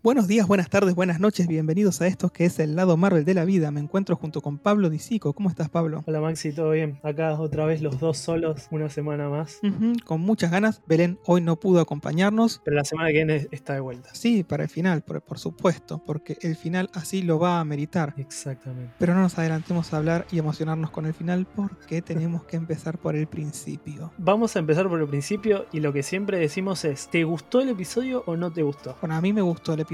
Buenos días, buenas tardes, buenas noches, bienvenidos a esto que es el lado Marvel de la vida. Me encuentro junto con Pablo Disico. ¿Cómo estás, Pablo? Hola Maxi, ¿todo bien? Acá otra vez los dos solos, una semana más. Con muchas ganas. Belén hoy no pudo acompañarnos. Pero la semana que viene está de vuelta. Sí, para el final, por, por supuesto, porque el final así lo va a meritar. Exactamente. Pero no nos adelantemos a hablar y emocionarnos con el final porque tenemos que empezar por el principio. Vamos a empezar por el principio y lo que siempre decimos es, ¿te gustó el episodio o no te gustó? Bueno, a mí me gustó el episodio.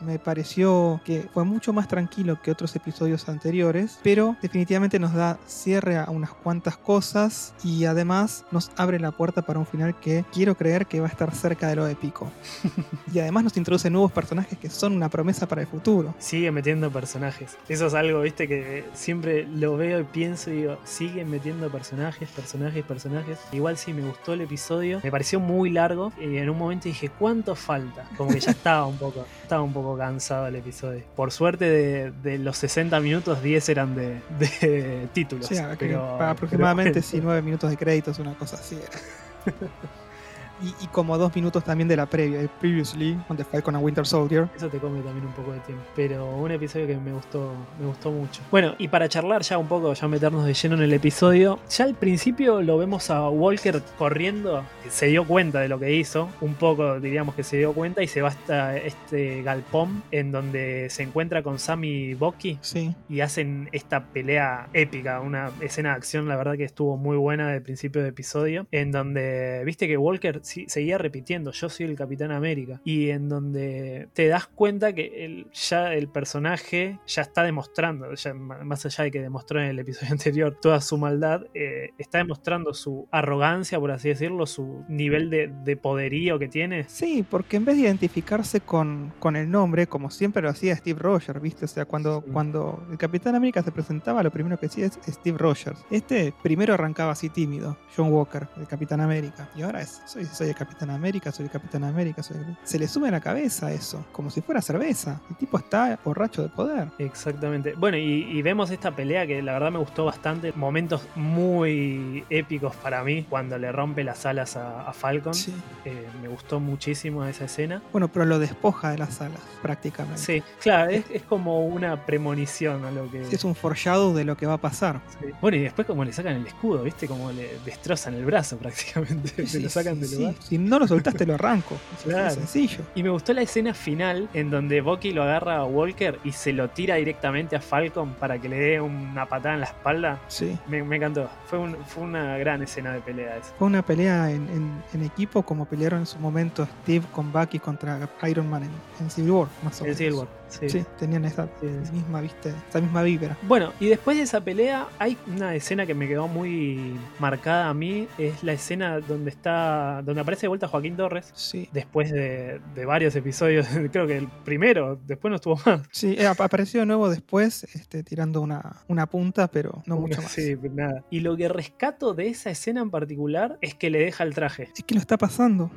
Me pareció que fue mucho más tranquilo que otros episodios anteriores, pero definitivamente nos da cierre a unas cuantas cosas y además nos abre la puerta para un final que quiero creer que va a estar cerca de lo épico. y además nos introduce nuevos personajes que son una promesa para el futuro. Sigue metiendo personajes. Eso es algo, viste, que siempre lo veo y pienso y digo, siguen metiendo personajes, personajes, personajes. Igual sí me gustó el episodio. Me pareció muy largo y en un momento dije, ¿cuánto falta? Como que ya estaba un poco, estaba un poco cansado el episodio. Por suerte de, de los 60 minutos, 10 eran de, de títulos. Que pero- para aproximadamente pero- sí, minutos de créditos, una cosa así. era. y, y como dos minutos también de la previa, Previously, on the Falcon and Winter Soldier. Eso te come también un poco de tiempo. Pero un episodio que me gustó, me gustó mucho. Bueno, y para charlar ya un poco, ya meternos de lleno en el episodio, ya al principio lo vemos a Walker corriendo, que se dio cuenta de lo que hizo, un poco diríamos que se dio cuenta y se va hasta este galpón en donde se encuentra con Sam y Bucky Sí, y hacen esta pelea épica, una escena de acción, la verdad que estuvo muy buena del principio de episodio, en donde viste que Walker seguía repitiendo, yo soy el Capitán América, y en donde te das cuenta que el, ya el personaje ya está demostrando, ya más allá de que demostró en el episodio anterior toda su maldad, eh, está demostrando su arrogancia, por así decirlo, su nivel de, de poderío que tiene. Sí, porque en vez de identificarse con, con el nombre, como siempre lo hacía Steve Rogers, ¿viste? O sea, cuando, Sí. cuando el Capitán América se presentaba, lo primero que decía es Steve Rogers. Este primero arrancaba así tímido, John Walker, el Capitán América. Y ahora es, soy, soy el Capitán América, soy el Capitán América. Soy el- Se le sube a la cabeza eso, como si fuera cerveza. El tipo está borracho de poder. Exactamente. Bueno, y, y vemos esta pelea que la verdad me gustó bastante. Momentos muy épicos para mí cuando le rompe las alas a, a Falcon. Sí. Eh, me gustó muchísimo esa escena. Bueno, pero lo despoja de las alas, prácticamente. Sí, claro, es, es como una premonición a lo que. Es un foreshadow de lo que va a pasar. Sí. Bueno, y después como le sacan el escudo, ¿viste? Como le destrozan el brazo prácticamente. Se lo sacan del sí. Si no lo soltaste, lo arranco. Es sencillo. Y me gustó la escena final en donde Bucky lo agarra a Walker y se lo tira directamente a Falcon para que le dé una patada en la espalda. Sí. Me, me encantó. Fue, un- fue una gran escena de pelea esa. Fue una pelea en, en- en equipo como pelearon en su momento Steve con Bucky contra Iron Man en, en Civil War, más o En menos. Civil War. Sí. Sí, tenían esa Sí, misma, viste, esa misma vibra. Bueno, y después de esa pelea hay una escena que me quedó muy marcada a mí. Es la escena donde está. donde aparece de vuelta Joaquín Torres. Sí. Después de, de varios episodios, creo que el primero, después no estuvo más. Sí, eh, ap- apareció de nuevo después, este, tirando una, una punta, pero no mucho más. Sí, nada. Y lo que rescato de esa escena en particular es que le deja el traje. Es que lo está pasando.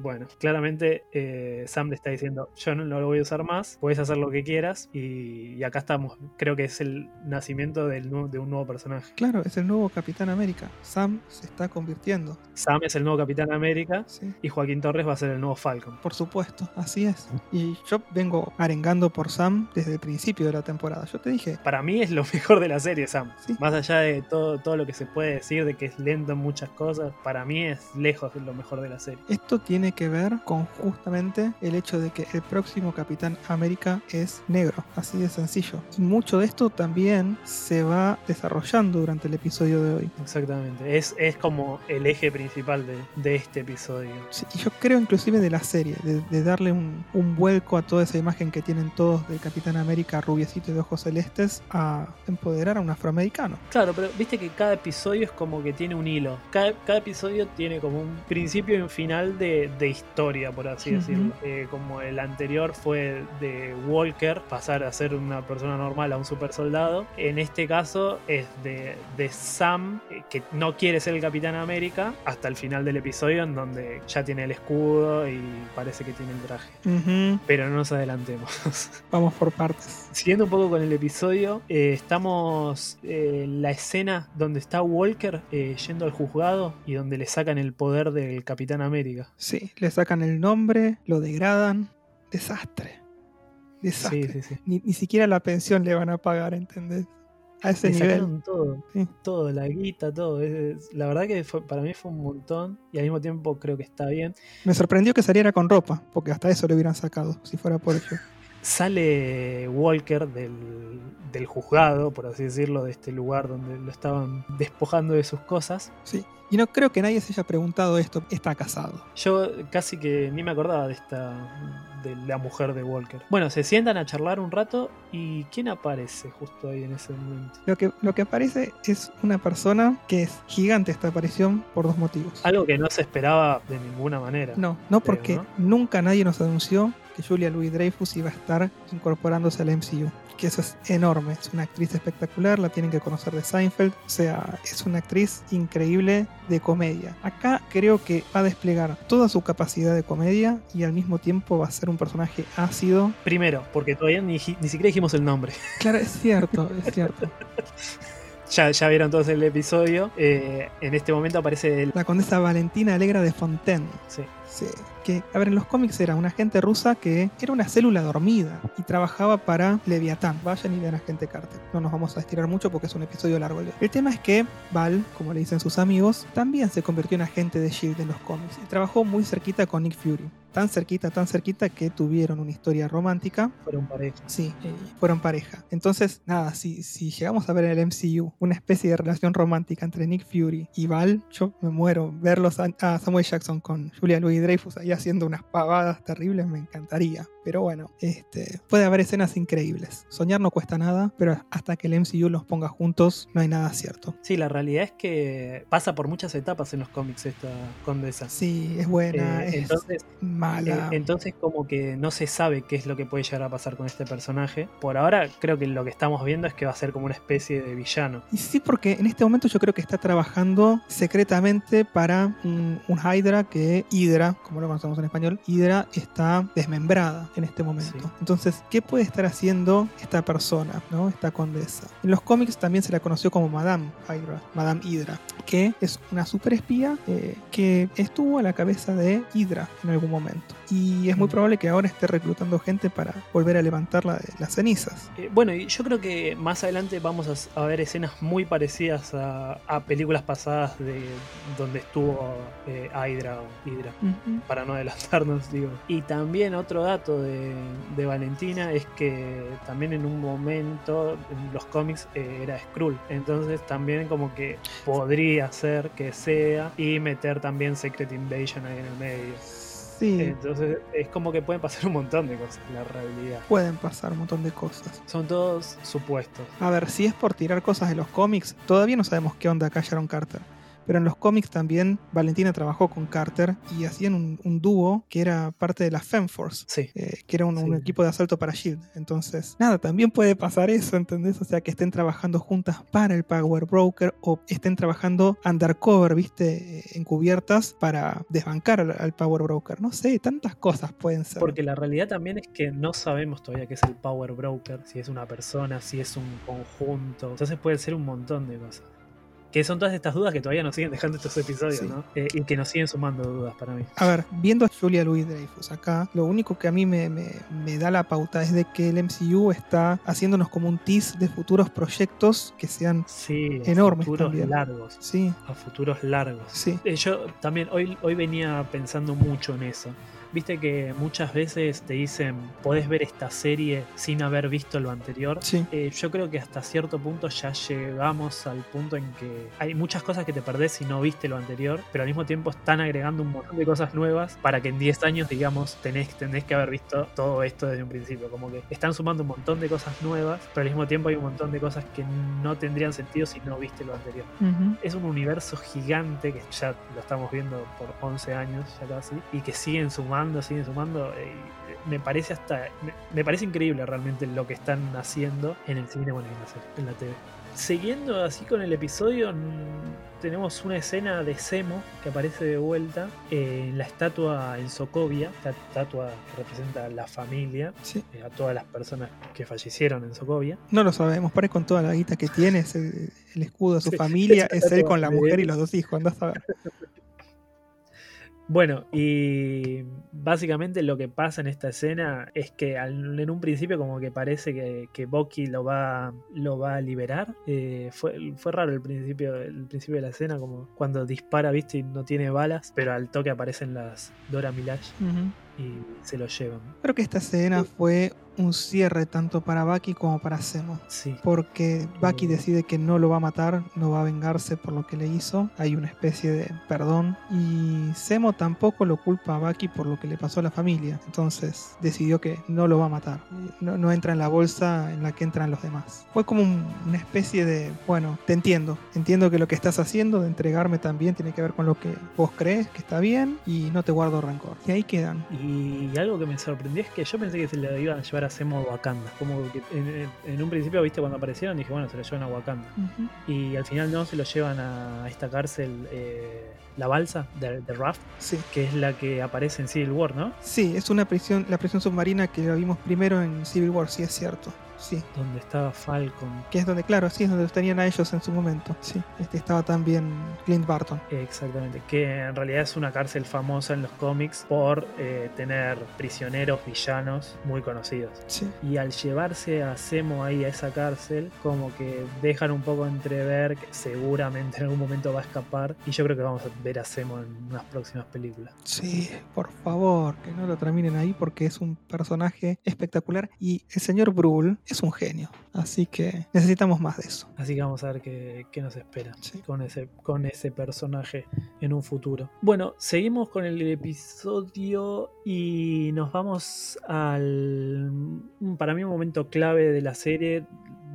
Bueno, claramente eh, Sam le está diciendo, yo no lo voy a usar más, puedes hacer lo que quieras y, y acá estamos. Creo que es el nacimiento del de un nuevo personaje. Claro, es el nuevo Capitán América. Sam se está convirtiendo. Sam es el nuevo Capitán América Sí. y Joaquín Torres va a ser el nuevo Falcon. Por supuesto, así es. Y yo vengo arengando por Sam desde el principio de la temporada. Yo te dije, Para mí es lo mejor de la serie, Sam. Sí. Más allá de todo, todo lo que se puede decir, de que es lento en muchas cosas, para mí es lejos de lo mejor de la serie. Esto tiene que ver con justamente el hecho de que el próximo Capitán América es negro, así de sencillo. Y mucho de esto también se va desarrollando durante el episodio de hoy. Exactamente. Es, es como el eje principal de, de este episodio. Sí, y yo creo inclusive de la serie, de, de darle un, un vuelco a toda esa imagen que tienen todos del Capitán América rubiecito y de ojos celestes a empoderar a un afroamericano. Claro, pero viste que cada episodio es como que tiene un hilo. Cada, cada episodio tiene como un principio y un final de, de historia, por así decirlo. Eh, como el anterior fue de Walker, pasar a ser una persona normal a un super soldado. En este caso es de, de Sam, eh, que no quiere ser el Capitán América, hasta el final del episodio, en donde ya tiene el escudo y parece que tiene el traje. Pero no nos adelantemos. Vamos por partes. Siguiendo un poco con el episodio, eh, estamos eh, en la escena donde está Walker eh, yendo al juzgado y donde le sacan el poder del Capitán América. Sí, le sacan el nombre, lo degradan. Desastre. Desastre. Sí, sí, sí. Ni, ni siquiera la pensión le van a pagar, ¿entendés? A ese Le nivel. sacaron todo, todo, la guita, todo. Es- la verdad que fue- para mí fue un montón y al mismo tiempo creo que está bien. Me sorprendió que saliera con ropa, porque hasta eso le hubieran sacado, si fuera por ello. Sale Walker del, del juzgado, por así decirlo, de este lugar donde lo estaban despojando de sus cosas. Sí. Y no creo que nadie se haya preguntado esto. Está casado. Yo casi que ni me acordaba de esta de la mujer de Walker. Bueno, se sientan a charlar un rato y ¿quién aparece justo ahí en ese momento? Lo que, lo que aparece es una persona que es gigante esta aparición por dos motivos. Algo que no se esperaba de ninguna manera. No, no porque ¿no? nunca nadie nos anunció Julia Louis Dreyfus iba a estar incorporándose al MCU. Que eso es enorme, es una actriz espectacular, la tienen que conocer de Seinfeld, o sea, es una actriz increíble de comedia. Acá creo que va a desplegar toda su capacidad de comedia y al mismo tiempo va a ser un personaje ácido. Primero, porque todavía ni, ni siquiera dijimos el nombre. Claro, es cierto, es cierto. Ya, ya vieron todos el episodio. Eh, en este momento aparece el. La condesa Valentina Alegra de Fontaine. Sí. Sí, que, a ver, en los cómics era una agente rusa que era una célula dormida y trabajaba para Leviatán. Vayan y vean a Agente Carter. No nos vamos a estirar mucho porque es un episodio largo. El tema es que Val, como le dicen sus amigos, también se convirtió en agente de S.H.I.E.L.D. en los cómics y trabajó muy cerquita con Nick Fury. Tan cerquita, tan cerquita que tuvieron una historia romántica. Fueron pareja. Sí, eh, fueron pareja. Entonces, nada, si, si llegamos a ver en el MCU una especie de relación romántica entre Nick Fury y Val, yo me muero. Verlos a, a Samuel Jackson con Julia Louis Dreyfus ahí haciendo unas pavadas terribles me encantaría. Pero bueno, este, puede haber escenas increíbles. Soñar no cuesta nada, pero hasta que el MCU los ponga juntos no hay nada cierto. Sí, la realidad es que pasa por muchas etapas en los cómics esta condesa. Sí, es buena, Eh, es entonces, mala. eh, entonces como que no se sabe qué es lo que puede llegar a pasar con este personaje. Por ahora creo que lo que estamos viendo es que va a ser como una especie de villano. Y sí, porque en este momento yo creo que está trabajando secretamente para un, un Hydra que Hydra, como lo conocemos en español, Hydra está desmembrada en este momento. Sí. Entonces, ¿qué puede estar haciendo esta persona, ¿no? esta condesa? En los cómics también se la conoció como Madame Hydra, Madame Hydra, que es una super espía eh, que estuvo a la cabeza de Hydra en algún momento. Y es muy Mm. probable que ahora esté reclutando gente para volver a levantarla de las cenizas. Eh, bueno, y yo creo que más adelante vamos a, ver escenas muy parecidas a, a películas pasadas de donde estuvo eh, Hydra o Hydra. Para no adelantarnos, digo. Y también otro dato de, de Valentina es que también en un momento en los cómics eh, era Skrull. Entonces también como que podría ser que sea y meter también Secret Invasion ahí en el medio. Sí, Entonces es como que pueden pasar un montón de cosas en la realidad. pueden pasar un montón de cosas. Son todos supuestos. A ver, si es por tirar cosas de los cómics, todavía no sabemos qué onda acá Sharon Carter. Pero en los cómics también Valentina trabajó con Carter y hacían un, un dúo que era parte de la Femforce. Sí. eh, que era un, equipo de asalto para Shield. Entonces, nada, también puede pasar eso, ¿entendés? O sea, que estén trabajando juntas para el Power Broker o estén trabajando undercover, ¿viste? Eh, Encubiertas para desbancar al, al Power Broker. No sé, tantas cosas pueden ser. Porque la realidad también es que no sabemos todavía qué es el Power Broker, si es una persona, si es un conjunto. Entonces puede ser un montón de cosas. Que son todas estas dudas que todavía nos siguen dejando estos episodios, Sí. ¿no? Eh, y que nos siguen sumando dudas para mí. A ver, viendo a Julia Louis Dreyfus acá, lo único que a mí me, me- me da la pauta es de que el MCU está haciéndonos como un tease de futuros proyectos que sean. Sí, a Enormes futuros también. largos. Sí, A futuros largos. sí. Eh, Yo también hoy, hoy venía pensando mucho en eso. Viste que muchas veces te dicen, podés ver esta serie sin haber visto lo anterior. Sí, Eh, yo creo que hasta cierto punto ya llegamos al punto en que hay muchas cosas que te perdés si no viste lo anterior, pero al mismo tiempo están agregando un montón de cosas nuevas para que en 10 años, digamos, tenés, tenés que haber visto todo esto desde un principio. Como que están sumando un montón de cosas nuevas, pero al mismo tiempo hay un montón de cosas que no tendrían sentido si no viste lo anterior. Ujú. Es un universo gigante que ya lo estamos viendo por 11 años ya casi y que siguen sumando, siguen sumando. eh, y me parece hasta me, me parece increíble realmente lo que están haciendo en el cine bueno, en la serie, en la TV. Siguiendo así con el episodio, tenemos una escena de Semo que aparece de vuelta eh, en la estatua en Sokovia, esta estatua que representa a la familia, sí. eh, a todas las personas que fallecieron en Sokovia. No lo sabemos, pare con toda la guita que tiene, el, escudo de su Sí, familia, es él con la mujer y los dos hijos, andás a ver. Bueno, y básicamente lo que pasa en esta escena es que en un principio como que parece que, que Bucky lo va, lo va a liberar. Eh, fue, fue raro el principio, el principio de la escena, como cuando dispara, viste, y no tiene balas, pero al toque aparecen las Dora Milaje y se lo llevan. Creo que esta escena fue un cierre tanto para Bucky como para Zemo. Sí. Porque Bucky decide que no lo va a matar, no va a vengarse por lo que le hizo. Hay una especie de perdón. Y Zemo tampoco lo culpa a Bucky por lo que le pasó a la familia. Entonces decidió que no lo va a matar. No, no entra en la bolsa en la que entran los demás. Fue como un- una especie de, bueno, te entiendo. Entiendo que lo que estás haciendo de entregarme también tiene que ver con lo que vos crees que está bien y no te guardo rencor. Y ahí quedan. Y algo que me sorprendió es que yo pensé que se le iban a llevar a A Wakanda. Como que en, un principio, viste, cuando aparecieron, dije, bueno, se lo llevan a Wakanda. Y al final no, se lo llevan a esta cárcel, eh, la balsa de, de Raft, Sí. que es la que aparece en Civil War, ¿no? Sí, es una prisión, la prisión submarina que la vimos primero en Civil War, sí es cierto. Sí. Donde estaba Falcon. Que es donde, claro, sí, es donde los tenían a ellos en su momento. Sí. Este estaba también Clint Barton. Exactamente, que en realidad es una cárcel famosa en los cómics por eh, tener prisioneros villanos muy conocidos. Sí. Y al llevarse a Zemo ahí a esa cárcel, como que dejan un poco entrever que seguramente en algún momento va a escapar. Y yo creo que vamos a ver a Zemo en unas próximas películas. Sí, por favor, que no lo terminen ahí porque es un personaje espectacular y el señor Brule es un genio. Así que necesitamos más de eso. Así que vamos a ver qué, qué nos espera Sí. con ese, con ese personaje en un futuro. Bueno, seguimos con el episodio y nos vamos al, para mí, un momento clave de la serie.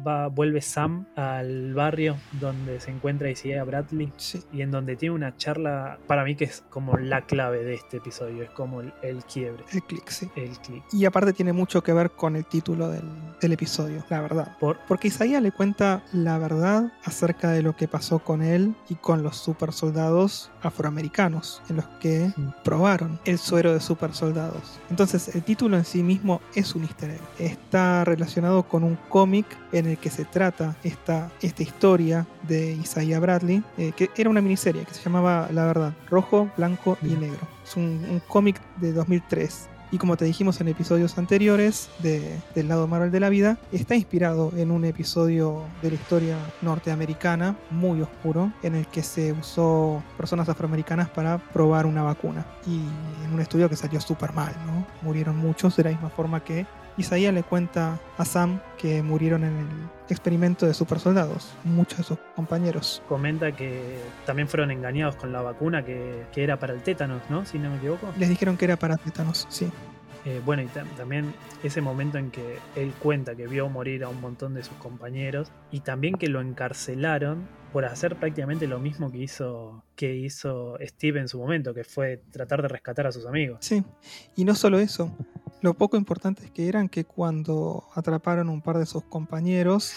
Va, vuelve Sam al barrio donde se encuentra Isaiah Bradley Sí. y en donde tiene una charla, para mí que es como la clave de este episodio, es como el, el quiebre, El click, sí. el clic. Y aparte tiene mucho que ver con el título del, del episodio, la verdad. Por, Porque Isaías le cuenta la verdad acerca de lo que pasó con él y con los super soldados afroamericanos, en los que Mm. probaron el suero de super soldados. Entonces el título en sí mismo es un easter egg. Está relacionado con un cómic en el que se trata esta, esta historia de Isaiah Bradley, eh, que era una miniserie que se llamaba La Verdad, rojo, blanco y negro. Es un, un cómic de 2003. Y como te dijimos en episodios anteriores de- del lado Marvel de la vida, está inspirado en un episodio de la historia norteamericana muy oscuro en el que se usó personas afroamericanas para probar una vacuna. Y en un estudio que salió súper mal, ¿no? Murieron muchos de la misma forma que Isaías le cuenta a Sam que murieron en el experimento de super soldados, muchos de sus compañeros. comenta que también fueron engañados con la vacuna que, que era para el tétanos, ¿no? Si no me equivoco. Les dijeron que era para tétanos, sí. Eh, bueno, y tam- también ese momento en que él cuenta que vio morir a un montón de sus compañeros y también que lo encarcelaron por hacer prácticamente lo mismo que hizo, que hizo Steve en su momento, que fue tratar de rescatar a sus amigos. Sí, y no solo eso, lo poco importantes que eran que cuando atraparon un par de sus compañeros,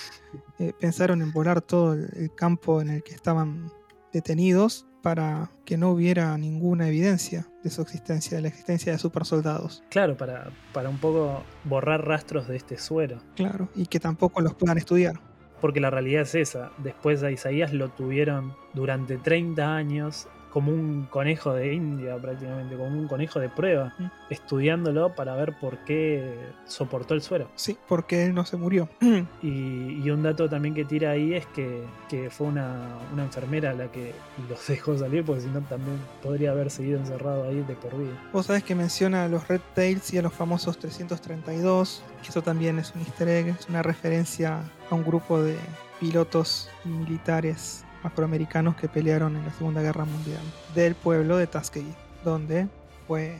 eh, pensaron en volar todo el, campo en el que estaban detenidos para que no hubiera ninguna evidencia de su existencia, de la existencia de super soldados. Claro, para, para un poco borrar rastros de este suero. Claro, y que tampoco los puedan estudiar. Porque la realidad es esa. Después a Isaías lo tuvieron durante 30 años como un conejo de India prácticamente, como un conejo de prueba, Mm. estudiándolo para ver por qué soportó el suero. Sí, porque él no se murió. Y, y un dato también que tira ahí es que, que fue una, una enfermera la que los dejó salir, porque si no también podría haber seguido encerrado ahí de por vida. Vos sabés que menciona a los Red Tails y a los famosos 332, que eso también es un easter egg, es una referencia a un grupo de pilotos militares afroamericanos que pelearon en la Segunda Guerra Mundial del pueblo de Tuskegee, donde fue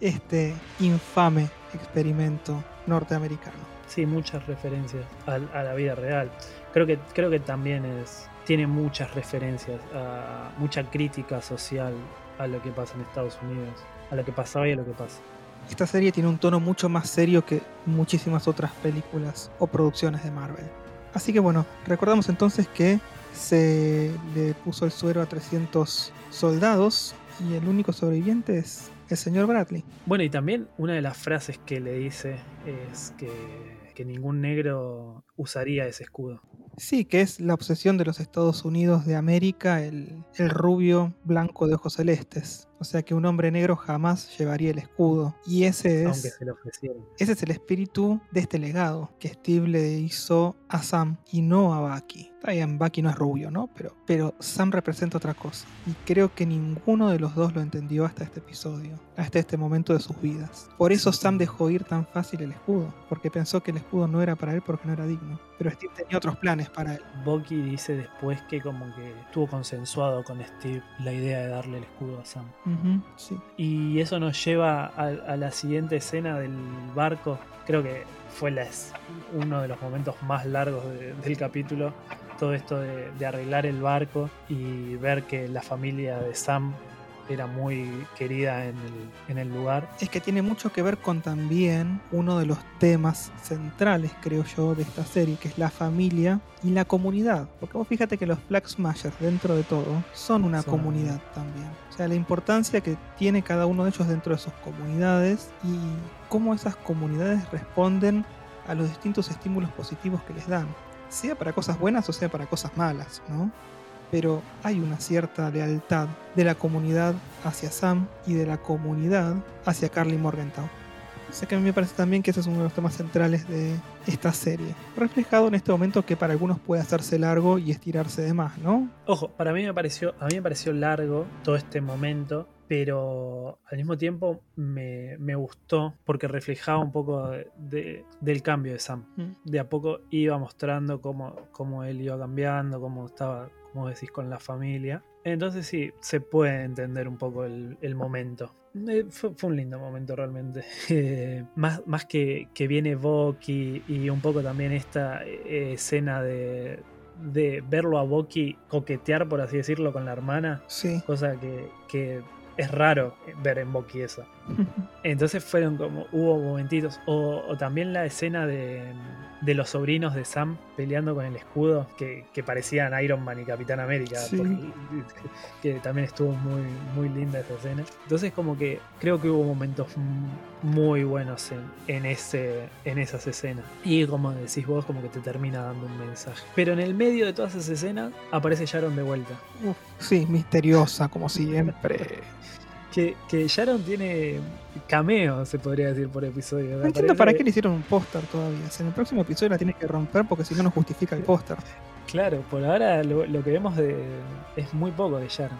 este infame experimento norteamericano. Sí, muchas referencias al- a, la vida real. Creo que, creo que también es, tiene muchas referencias, a, mucha crítica social a lo que pasa en Estados Unidos, a lo que pasaba y a lo que pasa. Esta serie tiene un tono mucho más serio que muchísimas otras películas o producciones de Marvel. Así que bueno, recordamos entonces que se le puso el suero a 300 soldados y el único sobreviviente es el señor Bradley. Bueno, y también una de las frases que le dice es que, que ningún negro usaría ese escudo. Sí, que es la obsesión de los Estados Unidos de América, el, el rubio blanco de ojos celestes. O sea que un hombre negro jamás llevaría el escudo. Y ese Aunque es, se lo ofrecieron. ese es el espíritu de este legado que Steve le hizo a Sam y no a Bucky. Está bien, Bucky no es rubio, ¿no? Pero, pero Sam representa otra cosa. Y creo que ninguno de los dos lo entendió hasta este episodio, hasta este momento de sus vidas. Por eso Sam dejó ir tan fácil el escudo, porque pensó que el escudo no era para él porque no era digno. Pero Steve tenía otros planes para él. Bucky dice después que como que estuvo consensuado con Steve la idea de darle el escudo a Sam. Sí. Y eso nos lleva a, a la siguiente escena del barco. Creo que fue la uno de los momentos más largos de- del capítulo. Todo esto de, de arreglar el barco y ver que la familia de Sam era muy querida en el, en el lugar. Es que tiene mucho que ver con también uno de los temas centrales, creo yo, de esta serie, que es la familia y la comunidad. Porque vos fíjate que los Flag Smashers, dentro de todo, son una Son- comunidad también. O sea, la importancia que tiene cada uno de ellos dentro de sus comunidades y cómo esas comunidades responden a los distintos estímulos positivos que les dan. Sea para cosas buenas o sea para cosas malas, ¿no? pero hay una cierta lealtad de la comunidad hacia Sam y de la comunidad hacia Carly Morgenthau. O sea que a mí me parece también que ese es uno de los temas centrales de esta serie. Reflejado en este momento que para algunos puede hacerse largo y estirarse de más, ¿no? Ojo, para mí me pareció, a mí me pareció largo todo este momento, pero al mismo tiempo me, me gustó porque reflejaba un poco de- de- del cambio de Sam. Mm. De a poco iba mostrando cómo, cómo él iba cambiando, cómo estaba, como decís, con la familia. Entonces sí, se puede entender un poco el, el momento. Eh, Fue, fue un lindo momento realmente. Eh, más, más que, que viene Bucky y un poco también esta eh, escena de, de verlo a Bucky coquetear, por así decirlo, con la hermana. Sí. Cosa que, que es raro ver en eso. Entonces fueron como, hubo momentitos. O, o también la escena de, de los sobrinos de Sam peleando con el escudo, que, que parecían Iron Man y Capitán América. Sí. porque- que también estuvo muy, muy linda esa escena. Entonces como que creo que hubo momentos muy buenos en, en, ese, en esas escenas. Y como decís vos, como que te termina dando un mensaje. Pero en el medio de todas esas escenas aparece Sharon de vuelta. Uf, sí, misteriosa, como siempre. Que, que Sharon tiene cameo, se podría decir, por episodio. No entiendo para qué le hicieron un póster todavía. O sea, en el próximo episodio la tienen que romper porque si no, no justifica el póster. Claro, por ahora lo, lo que vemos de, es muy poco de Sharon.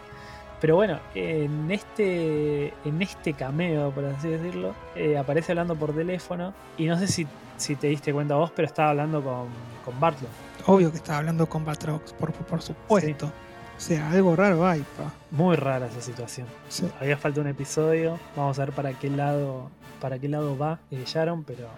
Pero bueno, en este, en este cameo, por así decirlo, eh, aparece hablando por teléfono. Y no sé si, si te diste cuenta vos, pero estaba hablando con, con Bartlett. Obvio que estaba hablando con Batrox, por, por supuesto. O sea, algo raro hay, pa. Muy rara esa situación. Sí. Había falta un episodio. Vamos a ver para qué lado, para qué lado va eh, Sharon, pero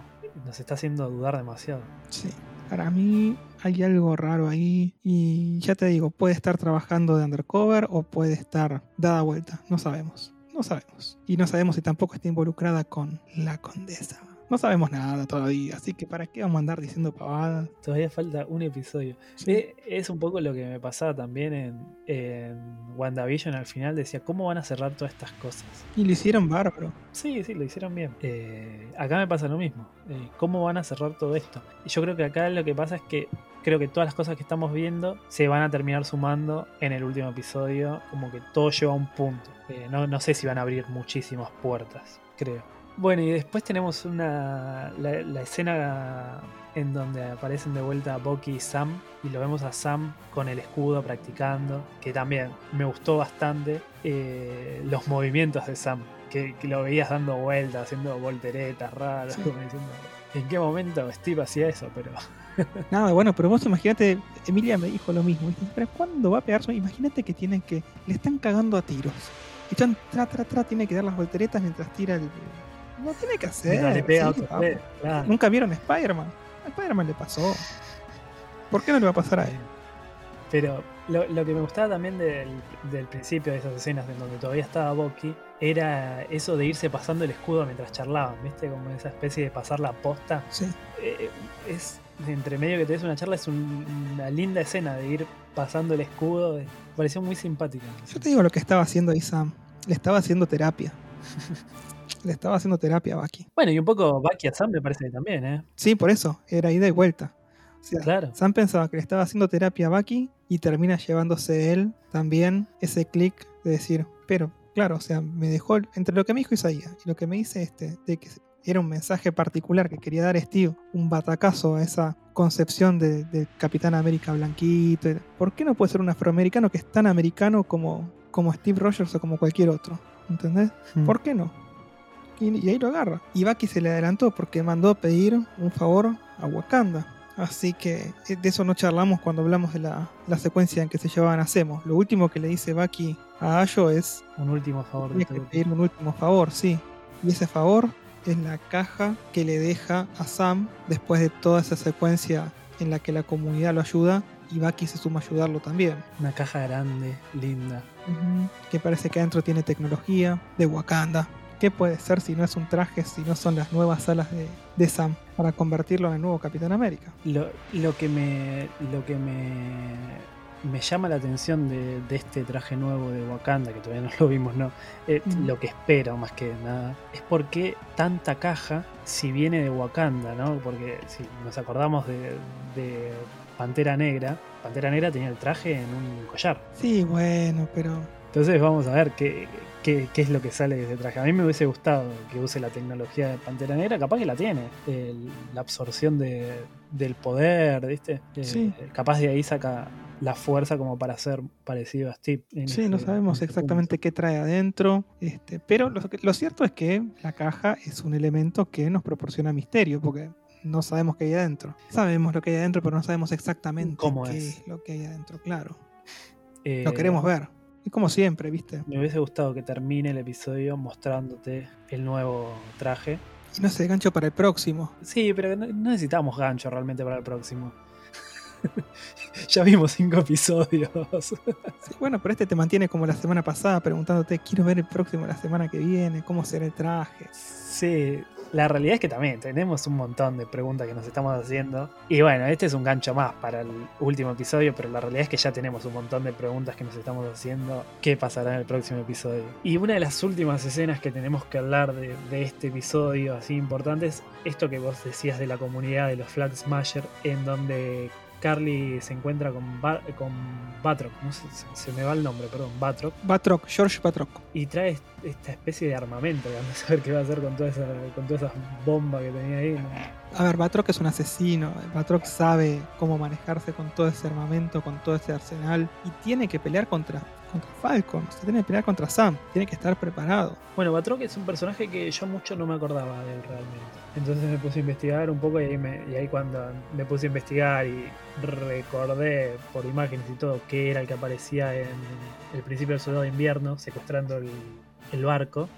nos está haciendo dudar demasiado. Sí. Para mí hay algo raro ahí y ya te digo, puede estar trabajando de undercover o puede estar dada vuelta. No sabemos. No sabemos. Y no sabemos si tampoco está involucrada con la condesa. No sabemos nada todavía, así que ¿para qué vamos a andar diciendo pavadas? Todavía falta un episodio. Sí. Eh, Es un poco lo que me pasaba también en, en WandaVision al final. Decía, ¿cómo van a cerrar todas estas cosas? Y lo hicieron bárbaro. Sí, sí, lo hicieron bien. Eh, acá me pasa lo mismo. Eh, ¿Cómo van a cerrar todo esto? Y yo creo que acá lo que pasa es que creo que todas las cosas que estamos viendo se van a terminar sumando en el último episodio. Como que todo lleva a un punto. Eh, no, no sé si van a abrir muchísimas puertas, creo. Bueno, y después tenemos una la, la escena en donde aparecen de vuelta Bucky y Sam y lo vemos a Sam con el escudo practicando, que también me gustó bastante eh, los movimientos de Sam, que, que lo veías dando vueltas, haciendo volteretas raras, Sí. como diciendo, ¿en qué momento Steve hacía eso? Pero Nada, bueno, pero vos imagínate, Emilia me dijo lo mismo. Pero ¿cuándo va a pegar? Imagínate que tienen que. Le están cagando a tiros. Y Chan, tra, tra, tra, tiene que dar las volteretas mientras tira el. No tiene que hacer. le pega sí, otro vamos. Fred, claro. Nunca vieron Spider-Man. A Spider-Man le pasó. ¿Por qué no le va a pasar a él? Pero lo, lo que me gustaba también del, del principio de esas escenas en donde todavía estaba Bucky era eso de irse pasando el escudo mientras charlaban, ¿viste? Como esa especie de pasar la posta. Sí. Eh, es entre medio que tenés una charla, es un- una linda escena de ir pasando el escudo. Me pareció muy simpática. Yo te digo lo que estaba haciendo ahí Sam. Le estaba haciendo terapia. le estaba haciendo terapia a Bucky. Bueno, y un poco Bucky a Sam me parece que también, ¿eh? Sí, por eso. Era ida y vuelta. O sea, Claro. Sam pensaba que le estaba haciendo terapia a Bucky y termina llevándose él también ese clic de decir, pero claro, o sea, me dejó entre lo que me dijo Isaías y lo que me dice este, de que era un mensaje particular que quería dar Steve, un batacazo a esa concepción de, de Capitán América blanquito. ¿Por qué no puede ser un afroamericano que es tan americano como, como Steve Rogers o como cualquier otro? ¿Entendés? Hmm. ¿Por qué no? Y, y ahí lo agarra. Y Bucky se le adelantó porque mandó a pedir un favor a Wakanda. Así que eh, de eso no charlamos cuando hablamos de la, la secuencia en que se llevaban a Zemo. Lo último que le dice Bucky a Ayo es Un último favor. De que pedir un último favor, sí. Y ese favor es la caja que le deja a Sam después de toda esa secuencia en la que la comunidad lo ayuda y Bucky se suma a ayudarlo también. Una caja grande, linda. Que parece que adentro tiene tecnología de Wakanda. ¿Qué puede ser si no es un traje, si no son las nuevas alas de, de Sam para convertirlo en el nuevo Capitán América? Lo, lo que me. Lo que me. Me llama la atención de, de este traje nuevo de Wakanda, que todavía no lo vimos, ¿no? Eh, Mm. Lo que espero más que nada es por qué tanta caja si viene de Wakanda, ¿no? Porque si nos acordamos de, de Pantera Negra, Pantera Negra tenía el traje en un collar. Sí, bueno, pero Entonces vamos a ver qué, qué, qué es lo que sale de ese traje. A mí me hubiese gustado que use la tecnología de Pantera Negra, capaz que la tiene. El- la absorción de- del poder, ¿viste? Eh, Sí. Capaz de ahí saca la fuerza como para ser parecido a Steve. Sí, no sabemos exactamente qué trae adentro, este, pero lo, cierto es que la caja es un elemento que nos proporciona misterio, porque no sabemos qué hay adentro. Sabemos lo que hay adentro, pero no sabemos exactamente ¿Cómo qué es? es? lo que hay adentro, claro. Eh, Lo queremos ver. Es como siempre, ¿viste? Me hubiese gustado que termine el episodio mostrándote el nuevo traje. Y no sé, gancho para el próximo. Sí, pero no, no necesitamos gancho realmente para el próximo. ya vimos cinco episodios. Sí, bueno, pero este te mantiene como la semana pasada preguntándote, quiero ver el próximo la semana que viene, cómo será el traje. Sí, la realidad es que también tenemos un montón de preguntas que nos estamos haciendo. Y bueno, este es un gancho más para el último episodio, pero la realidad es que ya tenemos un montón de preguntas que nos estamos haciendo. ¿Qué pasará en el próximo episodio? Y una de las últimas escenas que tenemos que hablar de, este episodio así importante es esto que vos decías de la comunidad de los Flag Smasher, en donde Carly se encuentra con, Ba- con Batroc, no sé, se, se me va el nombre, perdón, Batroc, Batroc, George Batroc. y trae esta especie de armamento que anda a saber qué va a hacer con toda esa, con todas esas bombas que tenía ahí. A ver, Batroc es un asesino. Batroc sabe cómo manejarse con todo ese armamento, con todo ese arsenal. Y tiene que pelear contra, contra Falcon. Se tiene que pelear contra Sam. Tiene que estar preparado. Bueno, Batroc es un personaje que yo mucho no me acordaba de él realmente. Entonces me puse a investigar un poco y ahí, me- y ahí cuando me puse a investigar y recordé por imágenes y todo que era el que aparecía en el principio del Soldado de Invierno secuestrando el, el barco,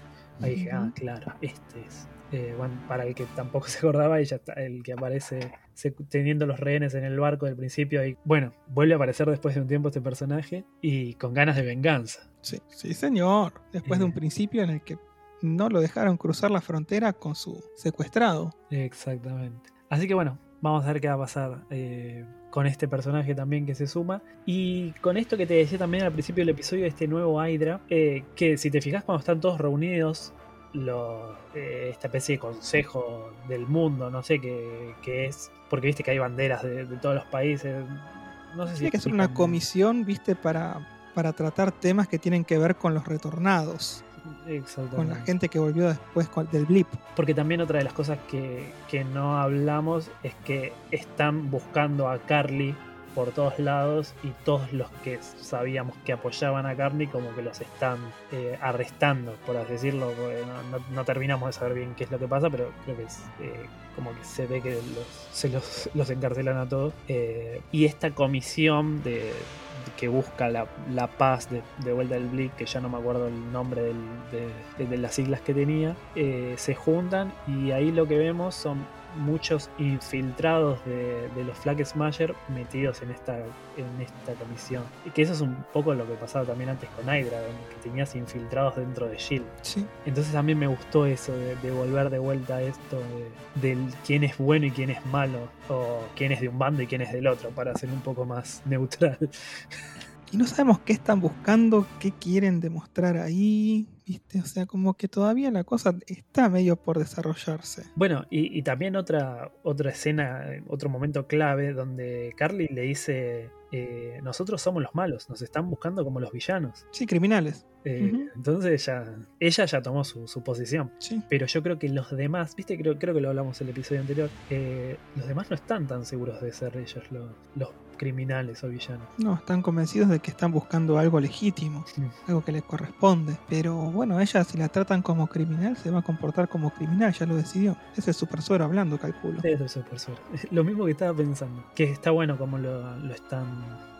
ahí dije, ah, claro, este es. Eh, bueno, para el que tampoco se acordaba, ella está, el que aparece secu- teniendo los rehenes en el barco del principio. Y bueno, vuelve a aparecer después de un tiempo este personaje y con ganas de venganza. Sí, sí, señor. Después de un Eh. principio en el que no lo dejaron cruzar la frontera con su secuestrado. Exactamente. Así que bueno, vamos a ver qué va a pasar eh, con este personaje también que se suma. Y con esto que te decía también al principio del episodio este nuevo Hydra, eh, que si te fijas cuando están todos reunidos, lo- eh, esta especie de consejo del mundo, no sé qué, qué es, porque viste que hay banderas de, de todos los países. No sé si Tiene que ser una comisión, viste, para, para tratar temas que tienen que ver con los retornados. Con la gente que volvió después del blip. Porque también otra de las cosas que, que no hablamos es que están buscando a Carly por todos lados y todos los que sabíamos que apoyaban a Carly como que los están eh, arrestando, por así decirlo. No, no- terminamos de saber bien qué es lo que pasa, pero creo que es eh, como que se ve que los, se los, encarcelan a todos. Eh, y esta comisión de que busca la, paz de, vuelta del Blick, que ya no me acuerdo el nombre de, las siglas que tenía, se juntan y ahí lo que vemos son muchos infiltrados de, de los Flag Smasher metidos en esta, en esta comisión. Y que eso es un poco lo que pasaba también antes con Hydra, que tenías infiltrados dentro de Shield. Sí. Entonces a mí me gustó eso de, de volver de vuelta a esto de, quién es bueno y quién es malo, o quién es de un bando y quién es del otro, para ser un poco más neutral. Y no sabemos qué están buscando, qué quieren demostrar ahí. ¿Viste? O sea, como que todavía la cosa está medio por desarrollarse. Bueno, y, y también otra, otra escena, otro momento clave donde Carly le dice, eh, nosotros somos los malos, nos están buscando como los villanos. Sí, criminales. Eh. Entonces ella, ella ya tomó su, su posición. Sí. Pero yo creo que los demás, viste, creo, creo que lo hablamos en el episodio anterior, eh, los demás no están tan seguros de ser ellos los, los criminales o villanos. No, están convencidos de que están buscando algo legítimo, algo que les corresponde. Pero bueno, ella si la tratan como criminal, se va a comportar como criminal, ya lo decidió. Ese es super suero hablando, calculo. Es por suerte. Lo mismo que estaba pensando, que está bueno como lo, lo están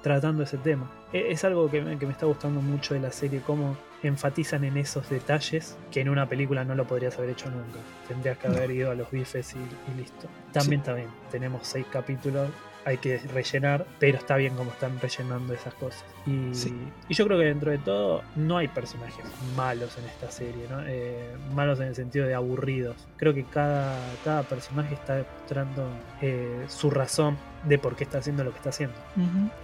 tratando ese tema. E- Es algo que me, que me está gustando mucho de la serie, cómo enfatizan en esos detalles que en una película no lo podrías haber hecho nunca. Tendrías que haber ido a los bifes y, y listo. También está bien, tenemos seis capítulos, hay que rellenar, pero está bien como están rellenando esas cosas. Y, Sí. y yo creo que dentro de todo no hay personajes malos en esta serie, ¿no? Eh, malos en el sentido de aburridos. Creo que cada, cada personaje está demostrando eh, su razón de por qué está haciendo lo que está haciendo.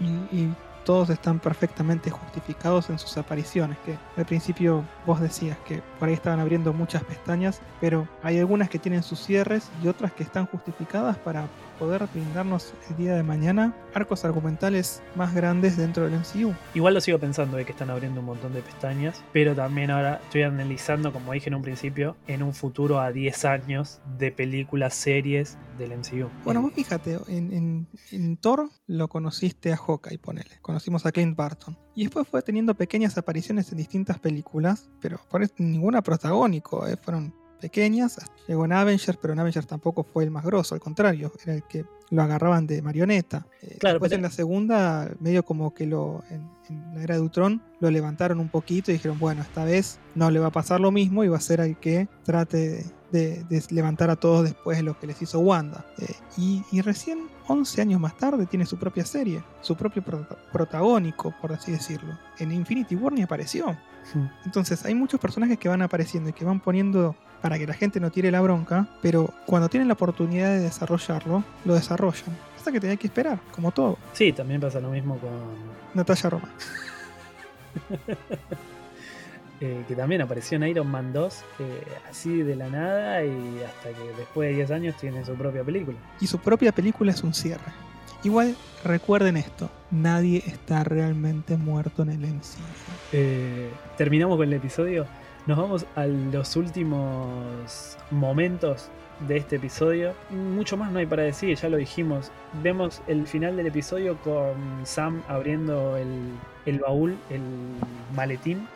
Y, y todos están perfectamente justificados en sus apariciones. Que al principio vos decías que por ahí estaban abriendo muchas pestañas, pero hay algunas que tienen sus cierres y otras que están justificadas para poder brindarnos el día de mañana arcos argumentales más grandes dentro del MCU. Igual lo sigo pensando de que están abriendo un montón de pestañas, pero también ahora estoy analizando, como dije en un principio, en un futuro a 10 años de películas, series del MCU. Bueno, Eh, vos fíjate, en, en- en Thor lo conociste a Hawkeye, ponele. Conocimos a Clint Barton. Y después fue teniendo pequeñas apariciones en distintas películas, pero por ninguna protagónico, eh, fueron pequeñas. Llegó en Avengers, pero en Avengers tampoco fue el más grosso, al contrario, era el que lo agarraban de marioneta. Eh, Claro, después pero- en la segunda, medio como que lo en, en la era de Ultron lo levantaron un poquito y dijeron, bueno, esta vez no le va a pasar lo mismo y va a ser el que trate de, de levantar a todos después de lo que les hizo Wanda. Eh, y, y recién 11 años más tarde tiene su propia serie, su propio prota- protagónico, por así decirlo. En Infinity War ni apareció. Entonces hay muchos personajes que van apareciendo y que van poniendo para que la gente no tire la bronca, pero cuando tienen la oportunidad de desarrollarlo, lo desarrollan. Hasta que tenía que esperar, como todo. Sí, también pasa lo mismo con. Natalia Roma. eh, que también apareció en Iron Man 2, eh, así de la nada, y hasta que después de 10 años tiene su propia película. Y su propia película es un cierre. Igual recuerden esto, nadie está realmente muerto en el MCU. Eh, terminamos con el episodio. Nos vamos a los últimos momentos de este episodio. Mucho más no hay para decir, ya lo dijimos. Vemos el final del episodio con Sam abriendo el, el baúl, el maletín.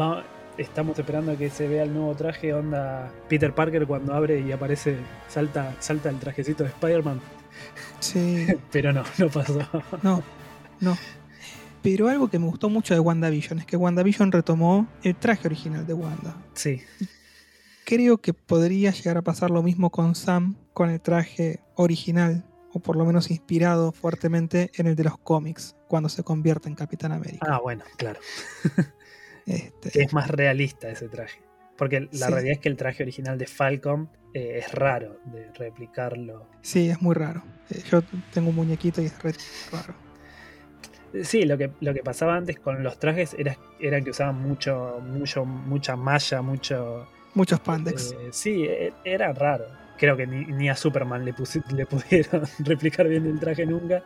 Va- estamos esperando que se vea el nuevo traje, onda Peter Parker cuando abre y aparece, salta, salta el trajecito de Spider-Man. Sí, Pero no, no pasó. no, no. Pero algo que me gustó mucho de WandaVision es que WandaVision retomó el traje original de Wanda. Sí, Creo que podría llegar a pasar lo mismo con Sam, con el traje original, o por lo menos inspirado fuertemente en el de los cómics, cuando se convierte en Capitán América. ah, bueno, claro. Este, es más realista ese traje. Porque la Sí. realidad es que el traje original de Falcon eh, es raro de replicarlo. sí, es muy raro. Eh, yo tengo un muñequito y es re raro. Sí, lo que, lo que pasaba antes con los trajes era, era que usaban mucho, mucho, mucha malla, mucho. Muchos pandex. eh, sí, e- era raro. Creo que ni, ni a Superman le, le pudieron replicar bien el traje nunca.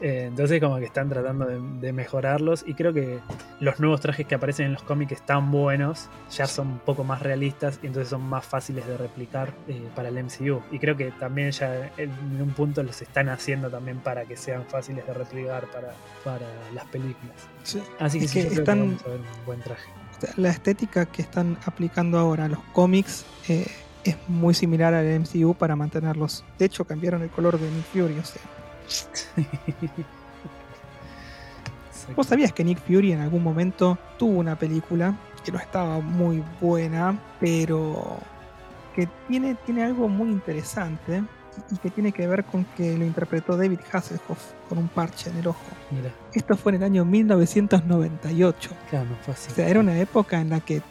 Eh, entonces, como que están tratando de, de mejorarlos. Y creo que los nuevos trajes que aparecen en los cómics están buenos. Ya son un poco más realistas y entonces son más fáciles de replicar eh, para el MCU. Y creo que también ya en un punto los están haciendo también para que sean fáciles de replicar para, para las películas. Sí. Así que, Es sí, que yo creo están- que vamos a ver un buen traje. La estética que están aplicando ahora a los cómics eh, es muy similar al MCU para mantenerlos. De hecho, cambiaron el color de Nick Fury. O sea, ¿Vos sabías que Nick Fury en algún momento tuvo una película que no estaba muy buena, pero que tiene, tiene algo muy interesante y que tiene que ver con que lo interpretó David Hasselhoff con un parche en el ojo? Mira, Esto fue en el año 1998. claro, no fue así. O sea, era una época en la que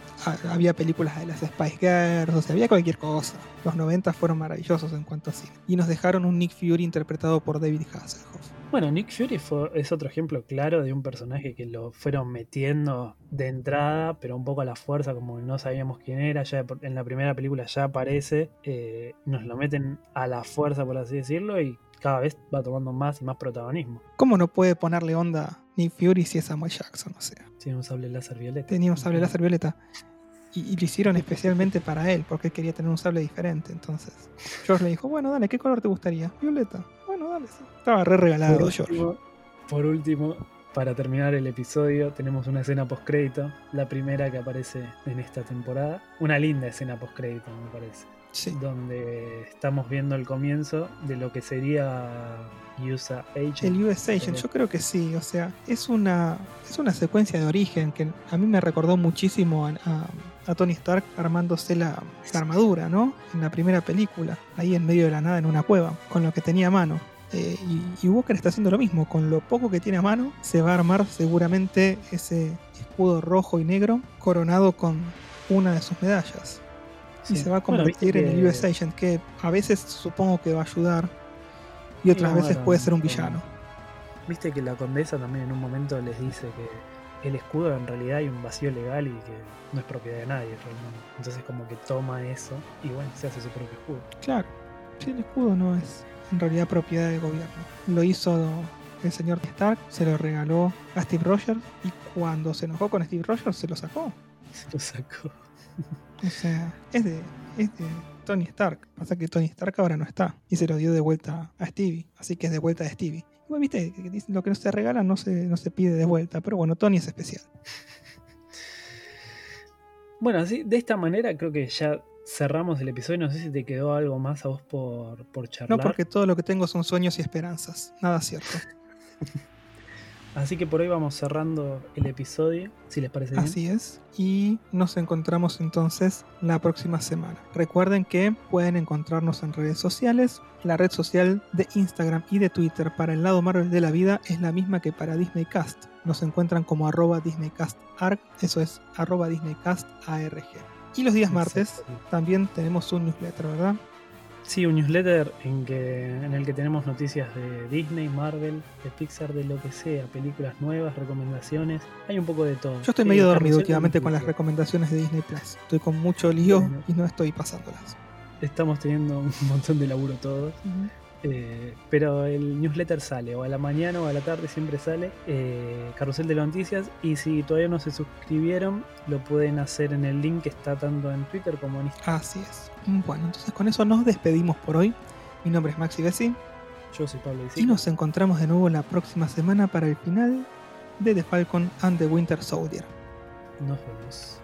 había películas de las Spice Girls, o sea, había cualquier cosa. Los 90 fueron maravillosos en cuanto a cine. Y nos dejaron un Nick Fury interpretado por David Hasselhoff. Bueno, Nick Fury fue- es otro ejemplo claro de un personaje que lo fueron metiendo de entrada, pero un poco a la fuerza, como no sabíamos quién era. Ya en la primera película ya aparece, eh, nos lo meten a la fuerza, por así decirlo, y cada vez va tomando más y más protagonismo. ¿Cómo no puede ponerle onda Nick Fury si es Samuel Jackson? O sea, Tiene un sable láser violeta. tenía un sable láser violeta. Y, y lo hicieron especialmente para él, porque él quería tener un sable diferente. Entonces, George le dijo, bueno, dale, ¿qué color te gustaría? Violeta. Bueno, dale, sí. Estaba re regalado, Por George. último, por último, para terminar el episodio, tenemos una escena post-crédito, la primera que aparece en esta temporada. Una linda escena post-crédito, me parece. Sí. Donde estamos viendo el comienzo de lo que sería USA Agent. El US Agent, yo creo que sí, o sea, es una, es una secuencia de origen que a mí me recordó muchísimo a, a- a Tony Stark armándose la, la armadura, ¿no? En la primera película, ahí en medio de la nada en una cueva, con lo que tenía a mano. Eh, y, y Walker está haciendo lo mismo, con lo poco que tiene a mano, se va a armar seguramente ese escudo rojo y negro coronado con una de sus medallas. Y Sí. se va a Bueno, convertir en el US Agent, que a veces supongo que va a ayudar y otras veces bueno, puede ser un villano. Viste que la condesa también en un momento les dice que el escudo en realidad hay un vacío legal y que no es propiedad de nadie realmente. Entonces como que toma eso y bueno, se hace su propio escudo. Claro, sí, el escudo no es en realidad propiedad del gobierno. Lo hizo el señor Stark, se lo regaló a Steve Rogers y cuando se enojó con Steve Rogers se lo sacó. Se lo sacó. O sea, es de, es de Tony Stark. Pasa que Tony Stark ahora no está y se lo dio de vuelta a Stevie. Así que es de vuelta de Stevie. Viste, dicen, lo que no se regala no se, no se pide de vuelta. Pero bueno, Tony es especial. Bueno, así, de esta manera creo que ya cerramos el episodio. No sé si te quedó algo más a vos por, por charlar. No porque todo lo que tengo son sueños y esperanzas. Nada cierto. Así que por hoy vamos cerrando el episodio, si les parece bien. Así es. Y nos encontramos entonces la próxima semana. Recuerden que pueden encontrarnos en redes sociales. La red social de Instagram y de Twitter para el lado Marvel de la vida es la misma que para Disney Cast. Nos encuentran como arroba DisneyCastArg, eso es arroba DisneyCastARG. Y los días martes también tenemos un newsletter, ¿verdad? Sí, un newsletter en, que, en el que tenemos noticias de Disney, Marvel, de Pixar, de lo que sea, películas nuevas, recomendaciones. Hay un poco de todo. Yo estoy medio dormido últimamente con las recomendaciones de Disney Plus. Estoy con mucho lío Bueno. y no estoy pasándolas. Estamos teniendo un montón de laburo todos. Eh, pero el newsletter sale, o a la mañana o a la tarde siempre sale, eh, Carrusel de Noticias. Y si todavía no se suscribieron, lo pueden hacer en el link que está tanto en Twitter como en Instagram. Así es. Bueno, entonces con eso nos despedimos por hoy. Mi nombre es Maxi Bessi Yo soy Pablo y Isico. nos encontramos de nuevo la próxima semana para el final de The Falcon and the Winter Soldier. Nos vemos.